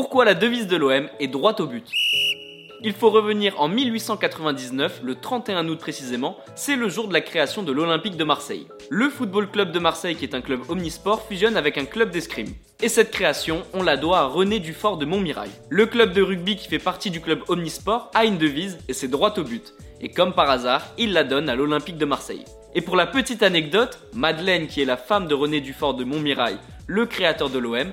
Pourquoi la devise de l'OM est droite au but? Il faut revenir en 1899, le 31 août précisément, c'est le jour de la création de l'Olympique de Marseille. Le Football Club de Marseille, qui est un club omnisport, fusionne avec un club d'escrime. Et cette création, on la doit à René Dufort de Montmirail. Le club de rugby qui fait partie du club omnisport a une devise et c'est droite au but. Et comme par hasard, il la donne à l'Olympique de Marseille. Et pour la petite anecdote, Madeleine, qui est la femme de René Dufort de Montmirail, le créateur de l'OM,